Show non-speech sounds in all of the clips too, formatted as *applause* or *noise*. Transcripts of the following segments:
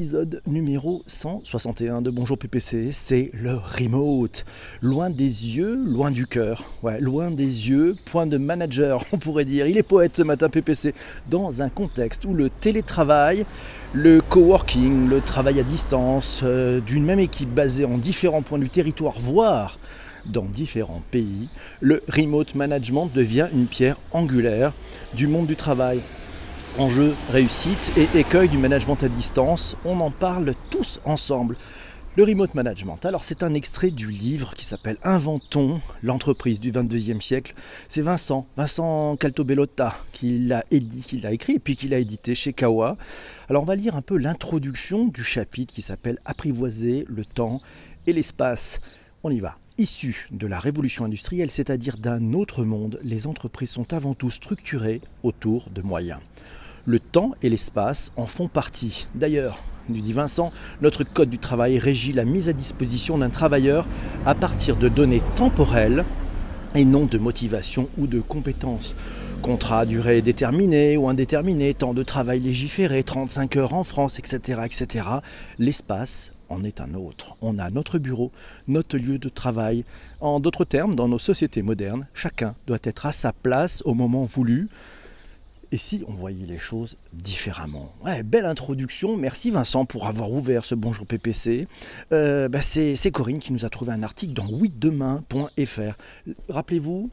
Épisode numéro 161 de Bonjour PPC, c'est le remote. Loin des yeux, loin du cœur. Ouais, loin des yeux, point de manager, on pourrait dire. Il est poète ce matin PPC, dans un contexte où le télétravail, le coworking, le travail à distance euh, d'une même équipe basée en différents points du territoire, voire dans différents pays, le remote management devient une pierre angulaire du monde du travail enjeux, réussite et écueil du management à distance. On en parle tous ensemble. Le remote management. Alors c'est un extrait du livre qui s'appelle Inventons l'entreprise du 22e siècle. C'est Vincent, Vincent Caltobellotta qui l'a écrit et puis qui l'a édité chez Kawa. Alors on va lire un peu l'introduction du chapitre qui s'appelle Apprivoiser le temps et l'espace. On y va. Issues de la révolution industrielle, c'est-à-dire d'un autre monde, les entreprises sont avant tout structurées autour de moyens. Le temps et l'espace en font partie. D'ailleurs, nous dit Vincent, notre code du travail régit la mise à disposition d'un travailleur à partir de données temporelles et non de motivation ou de compétences. Contrat à durée déterminée ou indéterminée, temps de travail légiféré, 35 heures en France, etc. etc. L'espace en est un autre. On a notre bureau, notre lieu de travail. En d'autres termes, dans nos sociétés modernes, chacun doit être à sa place au moment voulu. Et si on voyait les choses différemment? Ouais, belle introduction. Merci Vincent pour avoir ouvert ce Bonjour PPC. Euh, bah, c'est Corinne qui nous a trouvé un article dans oui-demain.fr. Rappelez-vous,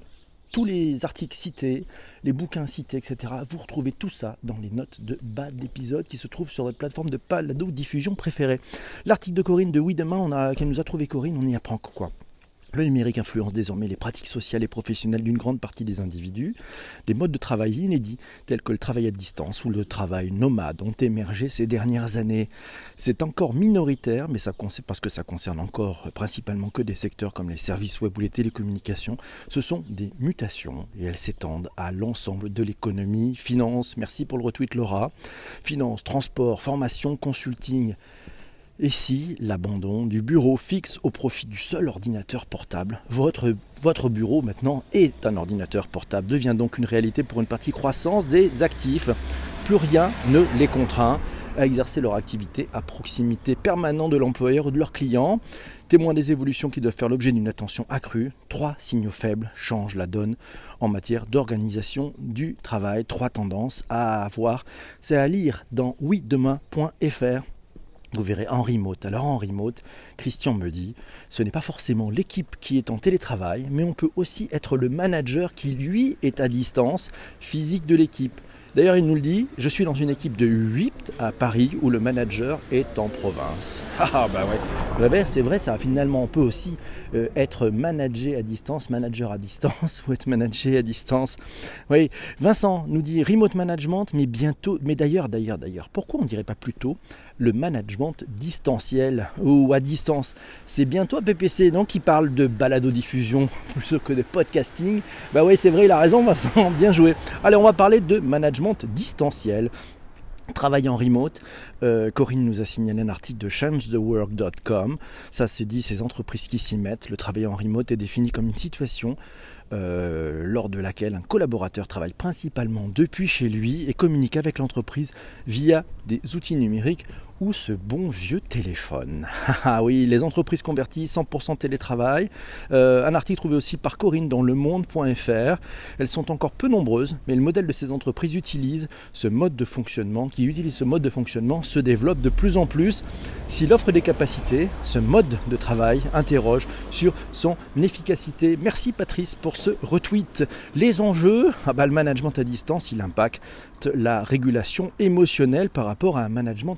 tous les articles cités, les bouquins cités, etc. Vous retrouvez tout ça dans les notes de bas d'épisode qui se trouvent sur votre plateforme de palado diffusion préférée. L'article de Corinne de Oui Demain, on qu'elle nous a trouvé Corinne, on y apprend quoi? Le numérique influence désormais les pratiques sociales et professionnelles d'une grande partie des individus. Des modes de travail inédits, tels que le travail à distance ou le travail nomade, ont émergé ces dernières années. C'est encore minoritaire, mais ça parce que ça concerne encore principalement que des secteurs comme les services web ou les télécommunications. Ce sont des mutations et elles s'étendent à l'ensemble de l'économie, finance, merci pour le retweet Laura, finance, transport, formation, consulting. Et si l'abandon du bureau fixe au profit du seul ordinateur portable votre, votre bureau maintenant est un ordinateur portable, devient donc une réalité pour une partie croissance des actifs. Plus rien ne les contraint à exercer leur activité à proximité permanente de l'employeur ou de leurs clients. Témoin des évolutions qui doivent faire l'objet d'une attention accrue, trois signaux faibles changent la donne en matière d'organisation du travail. Trois tendances à avoir. C'est à lire dans oui-demain.fr vous verrez en remote. Alors en remote, Christian me dit, ce n'est pas forcément l'équipe qui est en télétravail, mais on peut aussi être le manager qui lui est à distance physique de l'équipe. D'ailleurs, il nous le dit, je suis dans une équipe de 8 à Paris où le manager est en province. *laughs* Ah, ah bah ouais. C'est vrai, ça finalement on peut aussi euh, être manager à distance, manager à distance *laughs* ou être manager à distance. Oui, Vincent nous dit remote management, mais bientôt, mais d'ailleurs, d'ailleurs, d'ailleurs, pourquoi on ne dirait pas plutôt le management distanciel ou à distance. C'est bien toi PPC non qui parle de balado-diffusion *laughs* plutôt que de podcasting. Bah oui c'est vrai, il a raison Vincent, *laughs* bien joué. Allez on va parler de management distanciel. Travailler en remote, euh, Corinne nous a signalé un article de changethework.com. Ça c'est dit, ces entreprises qui s'y mettent. Le travail en remote est défini comme une situation euh, lors de laquelle un collaborateur travaille principalement depuis chez lui et communique avec l'entreprise via des outils numériques ou ce bon vieux téléphone. *laughs* Ah oui, les entreprises converties 100% télétravail. Euh, un article trouvé aussi par Corinne dans le monde.fr. Elles sont encore peu nombreuses, mais le modèle de ces entreprises utilise ce mode de fonctionnement, qui utilise ce mode de fonctionnement, se développe de plus en plus. S'il offre des capacités, ce mode de travail interroge sur son efficacité. Merci Patrice pour ce retweet. Les enjeux, ah bah, le management à distance, il impacte la régulation émotionnelle par rapport à un management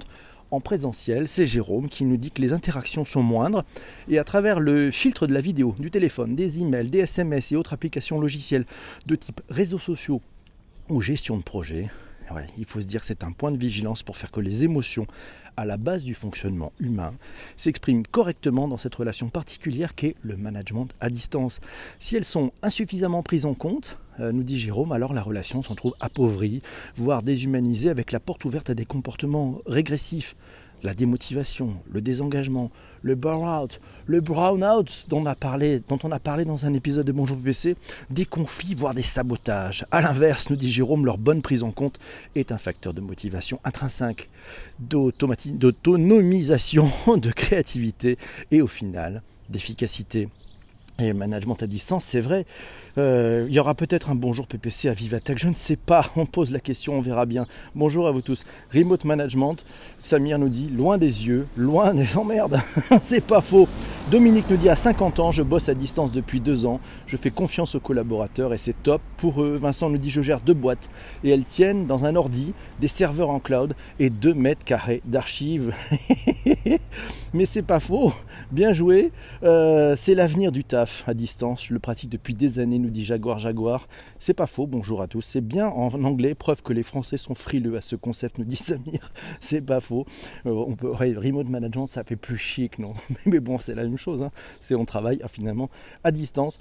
en présentiel. C'est Jérôme qui nous dit que les interactions sont moindres et à travers le filtre de la vidéo, du téléphone, des emails, des SMS et autres applications logicielles de type réseaux sociaux ou gestion de projet, il faut se dire que c'est un point de vigilance pour faire que les émotions à la base du fonctionnement humain s'expriment correctement dans cette relation particulière qu'est le management à distance. Si elles sont insuffisamment prises en compte, euh, nous dit Jérôme, alors la relation s'en trouve appauvrie, voire déshumanisée avec la porte ouverte à des comportements régressifs la démotivation, le désengagement, le burn-out, le brown-out dont, on a parlé, dont on a parlé dans un épisode de Bonjour PPC, des conflits, voire des sabotages. A l'inverse, nous dit Jérôme, leur bonne prise en compte est un facteur de motivation intrinsèque, d'autonomisation, *laughs* de créativité et au final d'efficacité. Et management à distance, c'est vrai. Euh, il y aura peut-être un bonjour PPC à Vivatech, je ne sais pas. *laughs* On pose la question, on verra bien. Bonjour à vous tous. Remote management, Samir nous dit loin des yeux, loin des *laughs* emmerdes. *laughs* c'est pas faux. Dominique nous dit à 50 ans, je bosse à distance depuis deux ans. Je fais confiance aux collaborateurs et c'est top pour eux. Vincent nous dit je gère deux boîtes et elles tiennent dans un ordi, des serveurs en cloud et 2 mètres carrés d'archives. *laughs* Mais c'est pas faux. Bien joué. Euh, c'est l'avenir du tas à distance. Je le pratique depuis des années, nous dit Jaguar Jaguar. C'est pas faux, bonjour à tous. C'est bien en anglais, preuve que les Français sont frileux à ce concept, nous dit *laughs* Samir. C'est pas faux. Euh, on peut, remote management, ça fait plus chic, non? *laughs* Mais bon, c'est la même chose. Hein. C'est on travaille finalement à distance.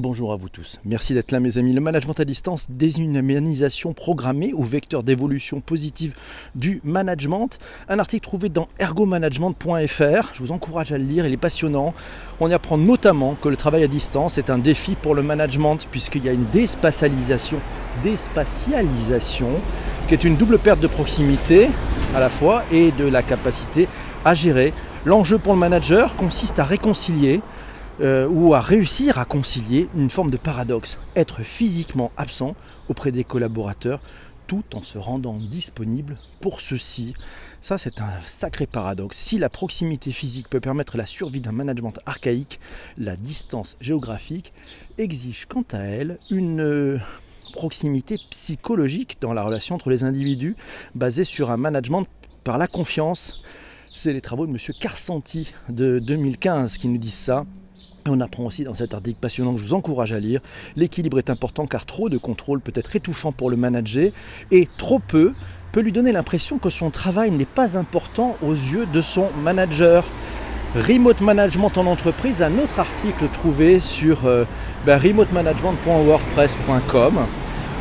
Bonjour à vous tous. Merci d'être là mes amis. Le management à distance déshumanisation programmée ou vecteur d'évolution positive du management. Un article trouvé dans ergomanagement.fr. Je vous encourage à le lire, il est passionnant. On y apprend notamment que le travail à distance est un défi pour le management puisqu'il y a une déspatialisation, déspatialisation qui est une double perte de proximité à la fois et de la capacité à gérer. L'enjeu pour le manager consiste à réconcilier euh, ou à réussir à concilier une forme de paradoxe, être physiquement absent auprès des collaborateurs tout en se rendant disponible pour ceux-ci. Ça, c'est un sacré paradoxe. Si la proximité physique peut permettre la survie d'un management archaïque, la distance géographique exige quant à elle une euh, proximité psychologique dans la relation entre les individus basée sur un management par la confiance. C'est les travaux de M. Carsanti de 2015 qui nous disent ça. On apprend aussi dans cet article passionnant que je vous encourage à lire, l'équilibre est important car trop de contrôle peut être étouffant pour le manager et trop peu peut lui donner l'impression que son travail n'est pas important aux yeux de son manager. Remote Management en entreprise, un autre article trouvé sur euh, ben, remotemanagement.wordpress.com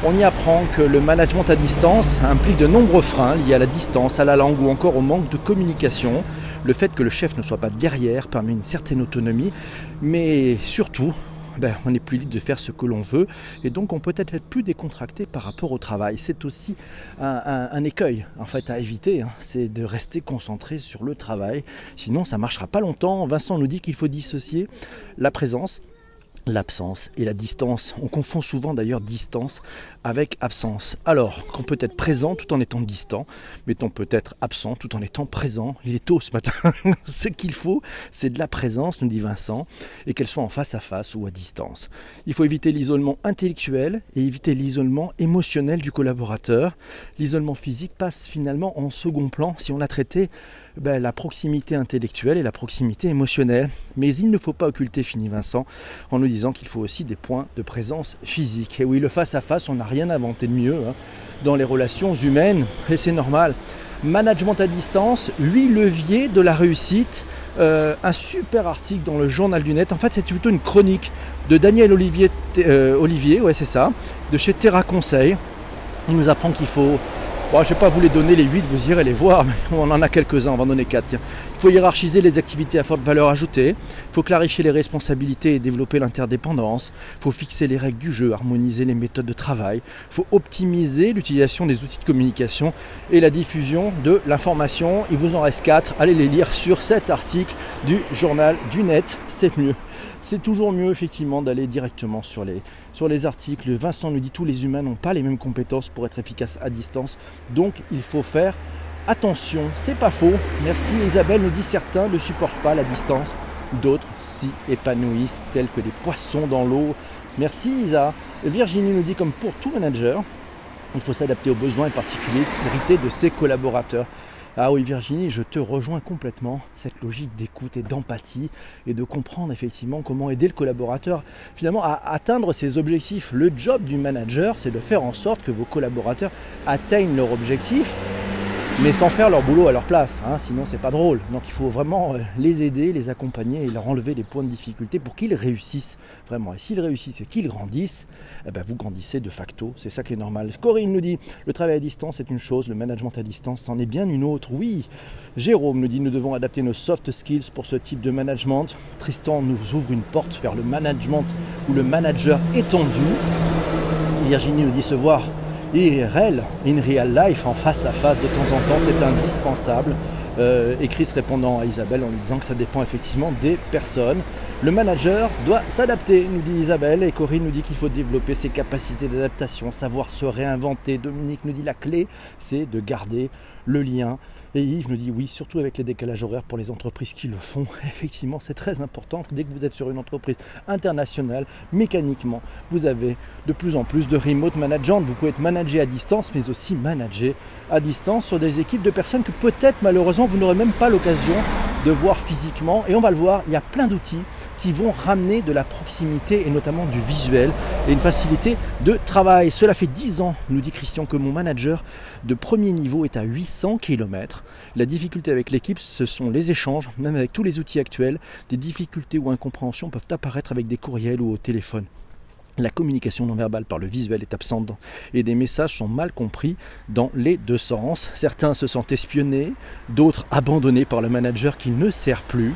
on y apprend que le management à distance implique de nombreux freins liés à la distance, à la langue ou encore au manque de communication. Le fait que le chef ne soit pas derrière permet une certaine autonomie, mais surtout, ben, on est plus libre de faire ce que l'on veut et donc on peut être plus décontracté par rapport au travail. C'est aussi un, écueil en fait à éviter, hein. c'est de rester concentré sur le travail. Sinon ça ne marchera pas longtemps. Vincent nous dit qu'il faut dissocier la présence l'absence et la distance. On confond souvent d'ailleurs distance avec absence. Alors qu'on peut être présent tout en étant distant, mais on peut être absent tout en étant présent. Il est tôt ce matin. *laughs* ce qu'il faut, c'est de la présence, nous dit Vincent, et qu'elle soit en face à face ou à distance. Il faut éviter l'isolement intellectuel et éviter l'isolement émotionnel du collaborateur. L'isolement physique passe finalement en second plan si on a traité ben, la proximité intellectuelle et la proximité émotionnelle. Mais il ne faut pas occulter, finit Vincent, en nous disant qu'il faut aussi des points de présence physique. Et oui, le face-à-face, on n'a rien inventé de mieux hein, dans les relations humaines, et c'est normal. Management à distance, 8 leviers de la réussite. Euh, un super article dans le journal du net. En fait, c'est plutôt une chronique de Daniel Olivier, euh, Olivier ouais, c'est ça, de chez Terra Conseil. Il nous apprend qu'il faut Je ne vais pas vous les donner les 8, vous irez les voir, *laughs* mais on en a quelques-uns, on va en donner 4. Il faut hiérarchiser les activités à forte valeur ajoutée, il faut clarifier les responsabilités et développer l'interdépendance, il faut fixer les règles du jeu, harmoniser les méthodes de travail, il faut optimiser l'utilisation des outils de communication et la diffusion de l'information. Il vous en reste 4, allez les lire sur cet article du journal du net, c'est mieux c'est toujours mieux effectivement d'aller directement sur les, articles. Vincent nous dit tous les humains n'ont pas les mêmes compétences pour être efficaces à distance, donc il faut faire attention. C'est pas faux. Merci Isabelle nous dit certains ne supportent pas la distance, d'autres s'y épanouissent tels que des poissons dans l'eau. Merci Isa. Virginie nous dit comme pour tout manager, il faut s'adapter aux besoins et particularités de ses collaborateurs. Ah oui Virginie, je te rejoins complètement, cette logique d'écoute et d'empathie et de comprendre effectivement comment aider le collaborateur finalement à atteindre ses objectifs. Le job du manager, c'est de faire en sorte que vos collaborateurs atteignent leur objectif mais sans faire leur boulot à leur place, hein, sinon c'est pas drôle. Donc il faut vraiment euh, les aider, les accompagner et leur enlever les points de difficulté pour qu'ils réussissent vraiment. Et s'ils réussissent et qu'ils grandissent, eh ben vous grandissez de facto, c'est ça qui est normal. Corinne nous dit, le travail à distance est une chose, le management à distance c'en est bien une autre. Oui, Jérôme nous dit, nous devons adapter nos soft skills pour ce type de management. Tristan nous ouvre une porte vers le management ou le manager étendu. Virginie nous dit se voir IRL, in real life, en face à face de temps en temps, c'est indispensable. Euh, et Chris répondant à Isabelle en lui disant que ça dépend effectivement des personnes. Le manager doit s'adapter, nous dit Isabelle, et Corinne nous dit qu'il faut développer ses capacités d'adaptation, savoir se réinventer. Dominique nous dit la clé, c'est de garder le lien et Yves nous dit oui, surtout avec les décalages horaires pour les entreprises qui le font. *laughs* Effectivement, c'est très important. Dès que vous êtes sur une entreprise internationale, mécaniquement, vous avez de plus en plus de remote management. Vous pouvez être managé à distance, mais aussi manager à distance sur des équipes de personnes que peut-être malheureusement vous n'aurez même pas l'occasion de voir physiquement. Et on va le voir, il y a plein d'outils qui vont ramener de la proximité et notamment du visuel et une facilité de travail. Cela fait 10 ans, nous dit Christian, que mon manager de premier niveau est à 800 km. La difficulté avec l'équipe, ce sont les échanges, même avec tous les outils actuels. Des difficultés ou incompréhensions peuvent apparaître avec des courriels ou au téléphone. La communication non verbale par le visuel est absente et des messages sont mal compris dans les deux sens. Certains se sentent espionnés, d'autres abandonnés par le manager qui ne sert plus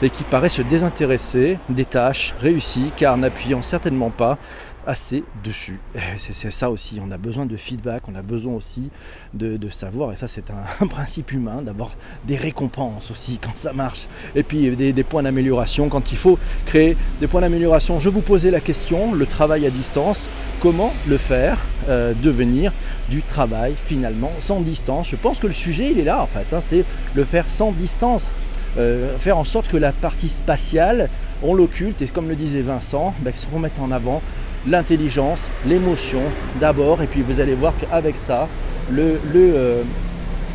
et qui paraît se désintéresser des tâches réussies car n'appuyant certainement pas assez dessus. C'est ça aussi, on a besoin de feedback, on a besoin aussi de, savoir, et ça c'est *laughs* un, principe humain, d'avoir des récompenses aussi quand ça marche, et puis des, points d'amélioration quand il faut créer des points d'amélioration. Je vous posais la question, le travail à distance, comment le faire euh, devenir du travail finalement sans distance? Je pense que le sujet il est là en fait, hein, c'est le faire sans distance. Euh, faire en sorte que la partie spatiale, on l'occulte, et comme le disait Vincent, ben, on met en avant l'intelligence, l'émotion d'abord, et puis vous allez voir qu'avec ça, le, le, euh,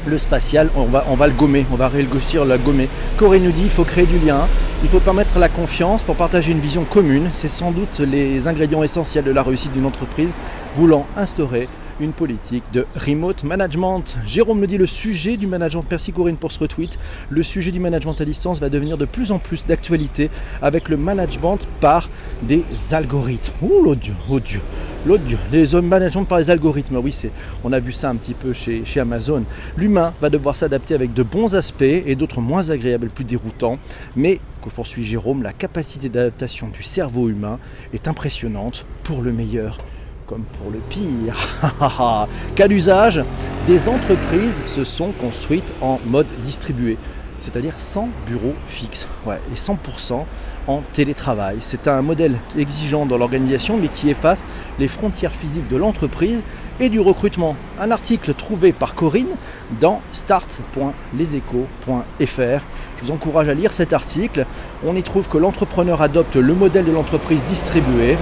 le spatial, on va, on va le gommer, on va réussir la gommer. Corée nous dit il faut créer du lien, il faut permettre la confiance pour partager une vision commune. C'est sans doute les ingrédients essentiels de la réussite d'une entreprise voulant instaurer une politique de remote management. Jérôme me dit le sujet du management, merci Corinne pour ce retweet, le sujet du management à distance va devenir de plus en plus d'actualité avec le management par des algorithmes. Ouh l'audio, l'audio, l'audio, les hommes management par les algorithmes, oui c'est, on a vu ça un petit peu chez Amazon. L'humain va devoir s'adapter avec de bons aspects et d'autres moins agréables, plus déroutants, mais que poursuit Jérôme, la capacité d'adaptation du cerveau humain est impressionnante pour le meilleur comme pour le pire. *laughs* Cas d'usage, des entreprises se sont construites en mode distribué, c'est-à-dire sans bureau fixe, et 100% en télétravail. C'est un modèle exigeant dans l'organisation, mais qui efface les frontières physiques de l'entreprise et du recrutement. Un article trouvé par Corinne dans start.leséchos.fr. Je vous encourage à lire cet article. On y trouve que l'entrepreneur adopte le modèle de l'entreprise distribuée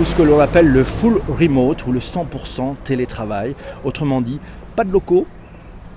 ou ce que l'on appelle le full remote ou le 100% télétravail. Autrement dit, pas de locaux,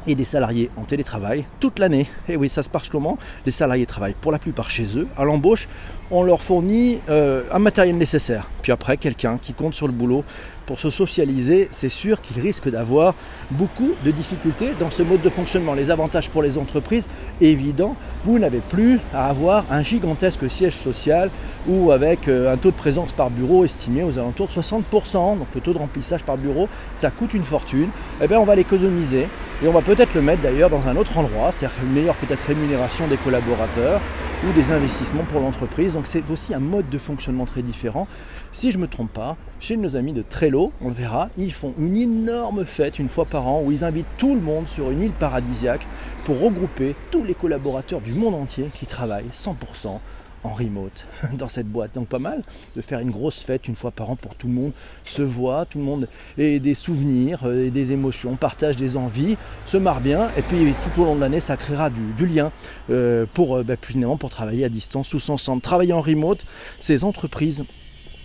et des salariés en télétravail toute l'année. Et oui, ça se passe comment? Les salariés travaillent pour la plupart chez eux. À l'embauche, on leur fournit euh, un matériel nécessaire. Puis après, quelqu'un qui compte sur le boulot pour se socialiser, c'est sûr qu'il risque d'avoir beaucoup de difficultés dans ce mode de fonctionnement. Les avantages pour les entreprises, évident, vous n'avez plus à avoir un gigantesque siège social ou avec euh, un taux de présence par bureau estimé aux alentours de 60%. Donc le taux de remplissage par bureau, ça coûte une fortune. Eh bien, on va l'économiser et on va peut-être le mettre d'ailleurs dans un autre endroit, c'est-à-dire une meilleure peut-être rémunération des collaborateurs ou des investissements pour l'entreprise. Donc c'est aussi un mode de fonctionnement très différent. Si je ne me trompe pas, chez nos amis de Trello, on le verra, ils font une énorme fête une fois par an où ils invitent tout le monde sur une île paradisiaque pour regrouper tous les collaborateurs du monde entier qui travaillent 100% en remote *laughs* dans cette boîte. Donc pas mal de faire une grosse fête une fois par an pour tout le monde se voit, tout le monde ait des souvenirs euh, et des émotions, partage des envies, se marre bien et puis tout au long de l'année ça créera du, lien euh, pour, euh, bah, finalement pour travailler à distance tous ensemble. Travailler en remote, ces entreprises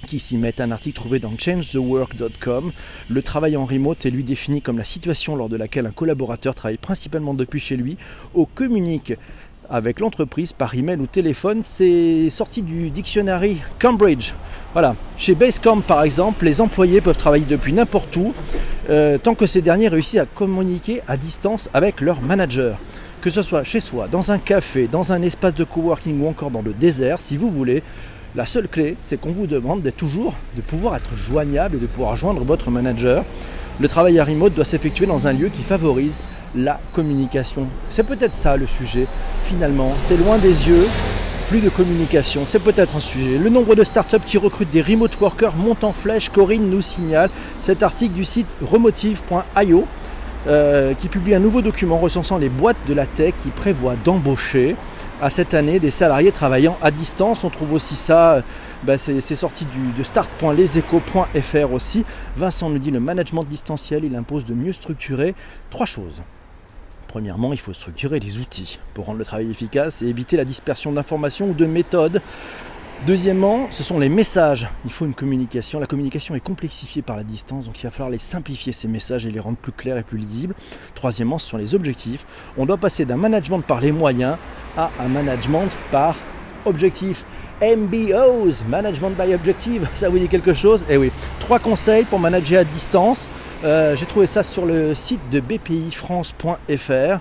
qui s'y mettent. Un article trouvé dans changethework.com. Le travail en remote est lui défini comme la situation lors de laquelle un collaborateur travaille principalement depuis chez lui ou communique avec l'entreprise par email ou téléphone. C'est sorti du dictionnaire Cambridge. Voilà. Chez Basecamp par exemple, les employés peuvent travailler depuis n'importe où euh, tant que ces derniers réussissent à communiquer à distance avec leur manager. Que ce soit chez soi, dans un café, dans un espace de coworking ou encore dans le désert, si vous voulez, la seule clé, c'est qu'on vous demande d'être toujours, de pouvoir être joignable et de pouvoir joindre votre manager. Le travail à remote doit s'effectuer dans un lieu qui favorise la communication. C'est peut-être ça le sujet, finalement. C'est loin des yeux, plus de communication, c'est peut-être un sujet. Le nombre de startups qui recrutent des remote workers monte en flèche. Corinne nous signale cet article du site remotive.io euh, qui publie un nouveau document recensant les boîtes de la tech qui prévoient d'embaucher à cette année des salariés travaillant à distance. On trouve aussi ça, bah, c'est sorti de start.leseco.fr aussi. Vincent nous dit le management distanciel, il impose de mieux structurer trois choses. Premièrement, il faut structurer les outils pour rendre le travail efficace et éviter la dispersion d'informations ou de méthodes. Deuxièmement, ce sont les messages. Il faut une communication. La communication est complexifiée par la distance, donc il va falloir les simplifier ces messages et les rendre plus clairs et plus lisibles. Troisièmement, ce sont les objectifs. On doit passer d'un management par les moyens à un management par objectif. MBOs, Management by Objective, *laughs* ça vous dit quelque chose? Eh oui, trois conseils pour manager à distance. Euh, j'ai trouvé ça sur le site de bpifrance.fr.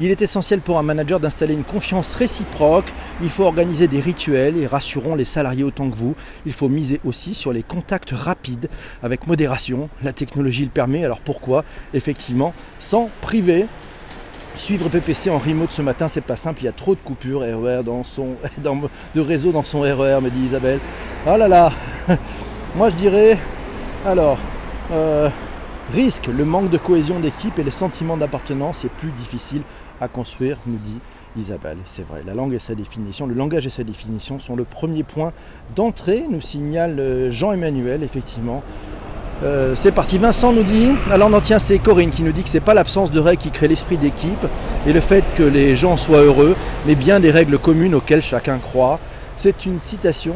Il est essentiel pour un manager d'installer une confiance réciproque. Il faut organiser des rituels et rassurons les salariés autant que vous. Il faut miser aussi sur les contacts rapides avec modération. La technologie le permet, alors pourquoi? Effectivement, sans priver Suivre PPC en remote ce matin, c'est pas simple, il y a trop de coupures RER dans son, *laughs* de réseau dans son RER, me dit Isabelle. Oh là là *laughs* Moi je dirais, alors, euh, risque, le manque de cohésion d'équipe et le sentiment d'appartenance est plus difficile à construire, nous dit Isabelle. C'est vrai, la langue et sa définition, le langage et sa définition sont le premier point d'entrée, nous signale euh, Jean-Emmanuel, effectivement. Euh, c'est parti, Vincent nous dit, alors non tiens c'est Corinne qui nous dit que c'est pas l'absence de règles qui crée l'esprit d'équipe et le fait que les gens soient heureux, mais bien des règles communes auxquelles chacun croit. C'est une citation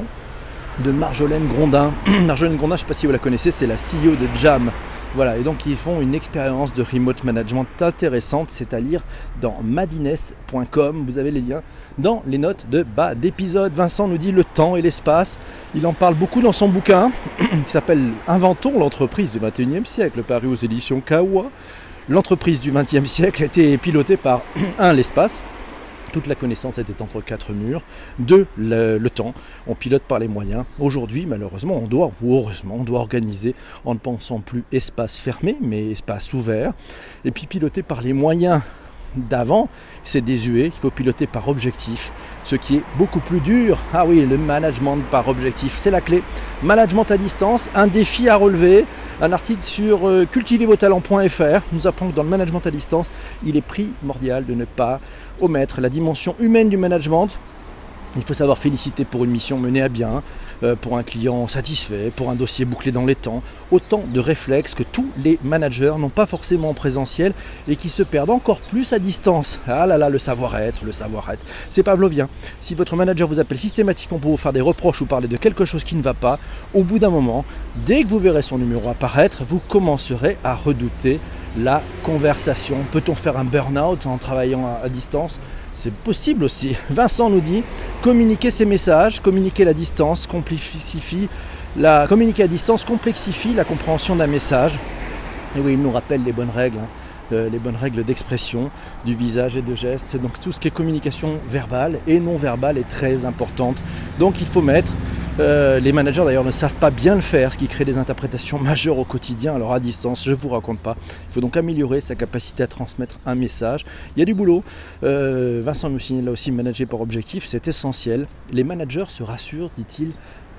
de Marjolaine Grondin. *clears throat* Marjolaine Grondin, je ne sais pas si vous la connaissez, c'est la CEO de Jam. Voilà, et donc ils font une expérience de remote management intéressante, c'est à lire dans madines.com. Vous avez les liens dans les notes de bas d'épisode. Vincent nous dit le temps et l'espace. Il en parle beaucoup dans son bouquin *clears throat* qui s'appelle Inventons l'entreprise du 21e siècle, paru aux éditions Kawa. L'entreprise du 20e siècle a été pilotée par *clears throat* un l'espace, toute la connaissance était entre quatre murs. Deux, le, temps. On pilote par les moyens. Aujourd'hui, malheureusement, on doit, ou heureusement, on doit organiser en ne pensant plus espace fermé, mais espace ouvert. Et puis piloter par les moyens d'avant, c'est désuet, il faut piloter par objectif, ce qui est beaucoup plus dur. Ah oui, le management par objectif, c'est la clé. Management à distance, un défi à relever. Un article sur euh, nous apprend que dans le management à distance, il est primordial de ne pas omettre la dimension humaine du management. Il faut savoir féliciter pour une mission menée à bien, pour un client satisfait, pour un dossier bouclé dans les temps. Autant de réflexes que tous les managers n'ont pas forcément en présentiel et qui se perdent encore plus à distance. Ah là là, le savoir-être, le savoir-être. C'est pavlovien. Si votre manager vous appelle systématiquement pour vous faire des reproches ou parler de quelque chose qui ne va pas, au bout d'un moment, dès que vous verrez son numéro apparaître, vous commencerez à redouter la conversation. Peut-on faire un burn-out en travaillant à distance? C'est possible aussi. *laughs* Vincent nous dit communiquer ses messages, communiquer la distance, complexifie la communiquer à distance complexifie la compréhension d'un message. Et oui, il nous rappelle les bonnes règles. Hein. Euh, les bonnes règles d'expression du visage et de gestes. Donc tout ce qui est communication verbale et non verbale est très importante. Donc il faut mettre euh, les managers d'ailleurs ne savent pas bien le faire, ce qui crée des interprétations majeures au quotidien, alors à distance, je ne vous raconte pas. Il faut donc améliorer sa capacité à transmettre un message. Il y a du boulot. Euh, Vincent nous signale là aussi, manager par objectif, c'est essentiel. Les managers se rassurent, dit-il,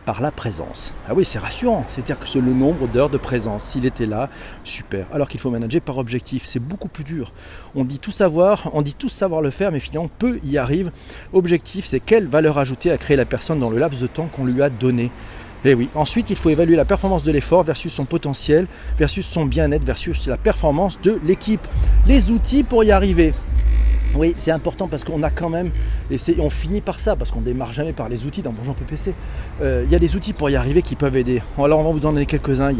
par la présence. Ah oui, c'est rassurant, c'est-à-dire que c'est le nombre d'heures de présence. S'il était là, super. Alors qu'il faut manager par objectif, c'est beaucoup plus dur. On dit tout savoir, on dit tout savoir le faire, mais finalement peu y arrive. Objectif, c'est quelle valeur ajoutée à créer la personne dans le laps de temps qu'on lui a donné. Et eh oui, ensuite il faut évaluer la performance de l'effort versus son potentiel, versus son bien-être, versus la performance de l'équipe. Les outils pour y arriver. Oui, c'est important parce qu'on a quand même, et on finit par ça, parce qu'on démarre jamais par les outils dans Bonjour PPC. Euh, il y a des outils pour y arriver qui peuvent aider. Alors on va vous en donner quelques-uns.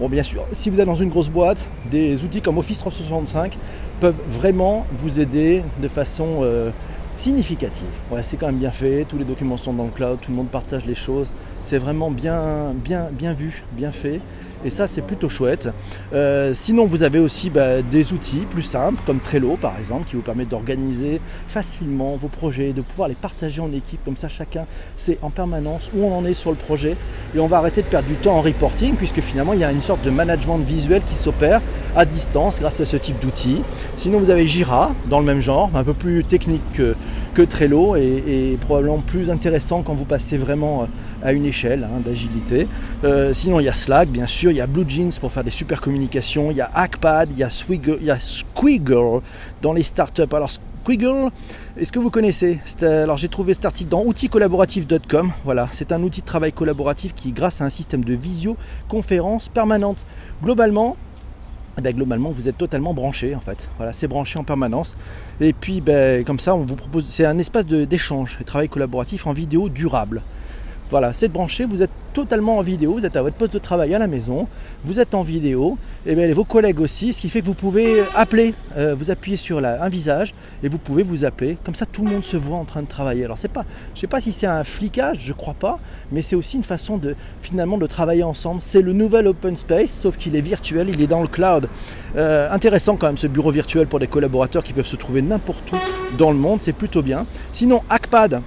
Bon bien sûr, si vous êtes dans une grosse boîte, des outils comme Office 365 peuvent vraiment vous aider de façon euh, significative. Ouais, c'est quand même bien fait, tous les documents sont dans le cloud, tout le monde partage les choses, C'est vraiment bien, bien, bien vu, bien fait. Et ça, c'est plutôt chouette. Euh, sinon, vous avez aussi bah, des outils plus simples, comme Trello par exemple, qui vous permettent d'organiser facilement vos projets, de pouvoir les partager en équipe. Comme ça, chacun sait en permanence où on en est sur le projet. Et on va arrêter de perdre du temps en reporting, puisque finalement, il y a une sorte de management visuel qui s'opère à distance grâce à ce type d'outils. Sinon, vous avez Jira, dans le même genre, un peu plus technique que, Trello et, probablement plus intéressant quand vous passez vraiment euh, à une échelle hein, d'agilité. Euh, sinon, il y a Slack, bien sûr il y a Blue Jeans pour faire des super communications, il y a Hackpad, il y a, Squiggle dans les startups. Alors Squiggle, est-ce que vous connaissez? Alors j'ai trouvé cet article dans outilcollaboratif.com. Voilà, c'est un outil de travail collaboratif qui, grâce à un système de visioconférence permanente, globalement, eh globalement, vous êtes totalement branché en fait. Voilà, c'est branché en permanence. Et puis, ben, comme ça, on vous propose, c'est un espace d'échange, de travail collaboratif en vidéo durable. Voilà, c'est branché, vous êtes totalement en vidéo, vous êtes à votre poste de travail à la maison, vous êtes en vidéo, et vos collègues aussi, ce qui fait que vous pouvez appeler, euh, vous appuyez sur un visage et vous pouvez vous appeler, comme ça tout le monde se voit en train de travailler. Alors c'est pas, je ne sais pas si c'est un flicage, je crois pas, mais c'est aussi une façon de finalement de travailler ensemble. C'est le nouvel open space, sauf qu'il est virtuel, il est dans le cloud. Euh, intéressant quand même ce bureau virtuel pour des collaborateurs qui peuvent se trouver n'importe où dans le monde, c'est plutôt bien. Sinon, Hackpad,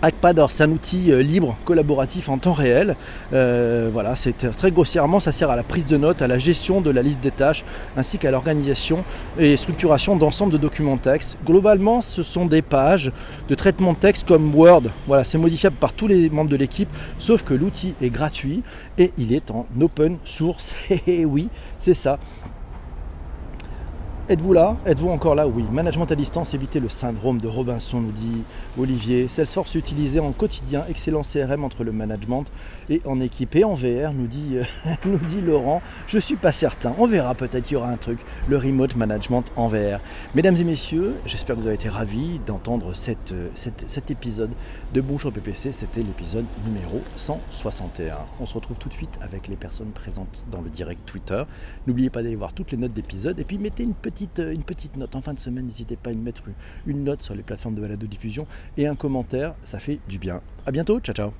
Hackpad, c'est un outil euh, libre, collaboratif en temps réel. Euh, voilà, c'est très grossièrement, ça sert à la prise de notes, à la gestion de la liste des tâches, ainsi qu'à l'organisation et structuration d'ensemble de documents texte. Globalement, ce sont des pages de traitement texte comme Word. Voilà, c'est modifiable par tous les membres de l'équipe, sauf que l'outil est gratuit et il est en open source. *laughs* Et oui, c'est ça. Êtes-vous là? Êtes-vous encore là? Oui. Management à distance, éviter le syndrome de Robinson, nous dit Olivier. Salesforce utilisé en quotidien, excellent CRM entre le management et en équipe. Et en VR, nous dit, *laughs* nous dit Laurent. Je suis pas certain. On verra peut-être qu'il y aura un truc. Le remote management en VR. Mesdames et messieurs, j'espère que vous avez été ravis d'entendre cette, cet épisode de Bonjour PPC. C'était l'épisode numéro 161. On se retrouve tout de suite avec les personnes présentes dans le direct Twitter. N'oubliez pas d'aller voir toutes les notes d'épisode et puis mettez une petite une petite note. En fin de semaine, n'hésitez pas à mettre une note sur les plateformes de balado diffusion et un commentaire, ça fait du bien. A bientôt, ciao ciao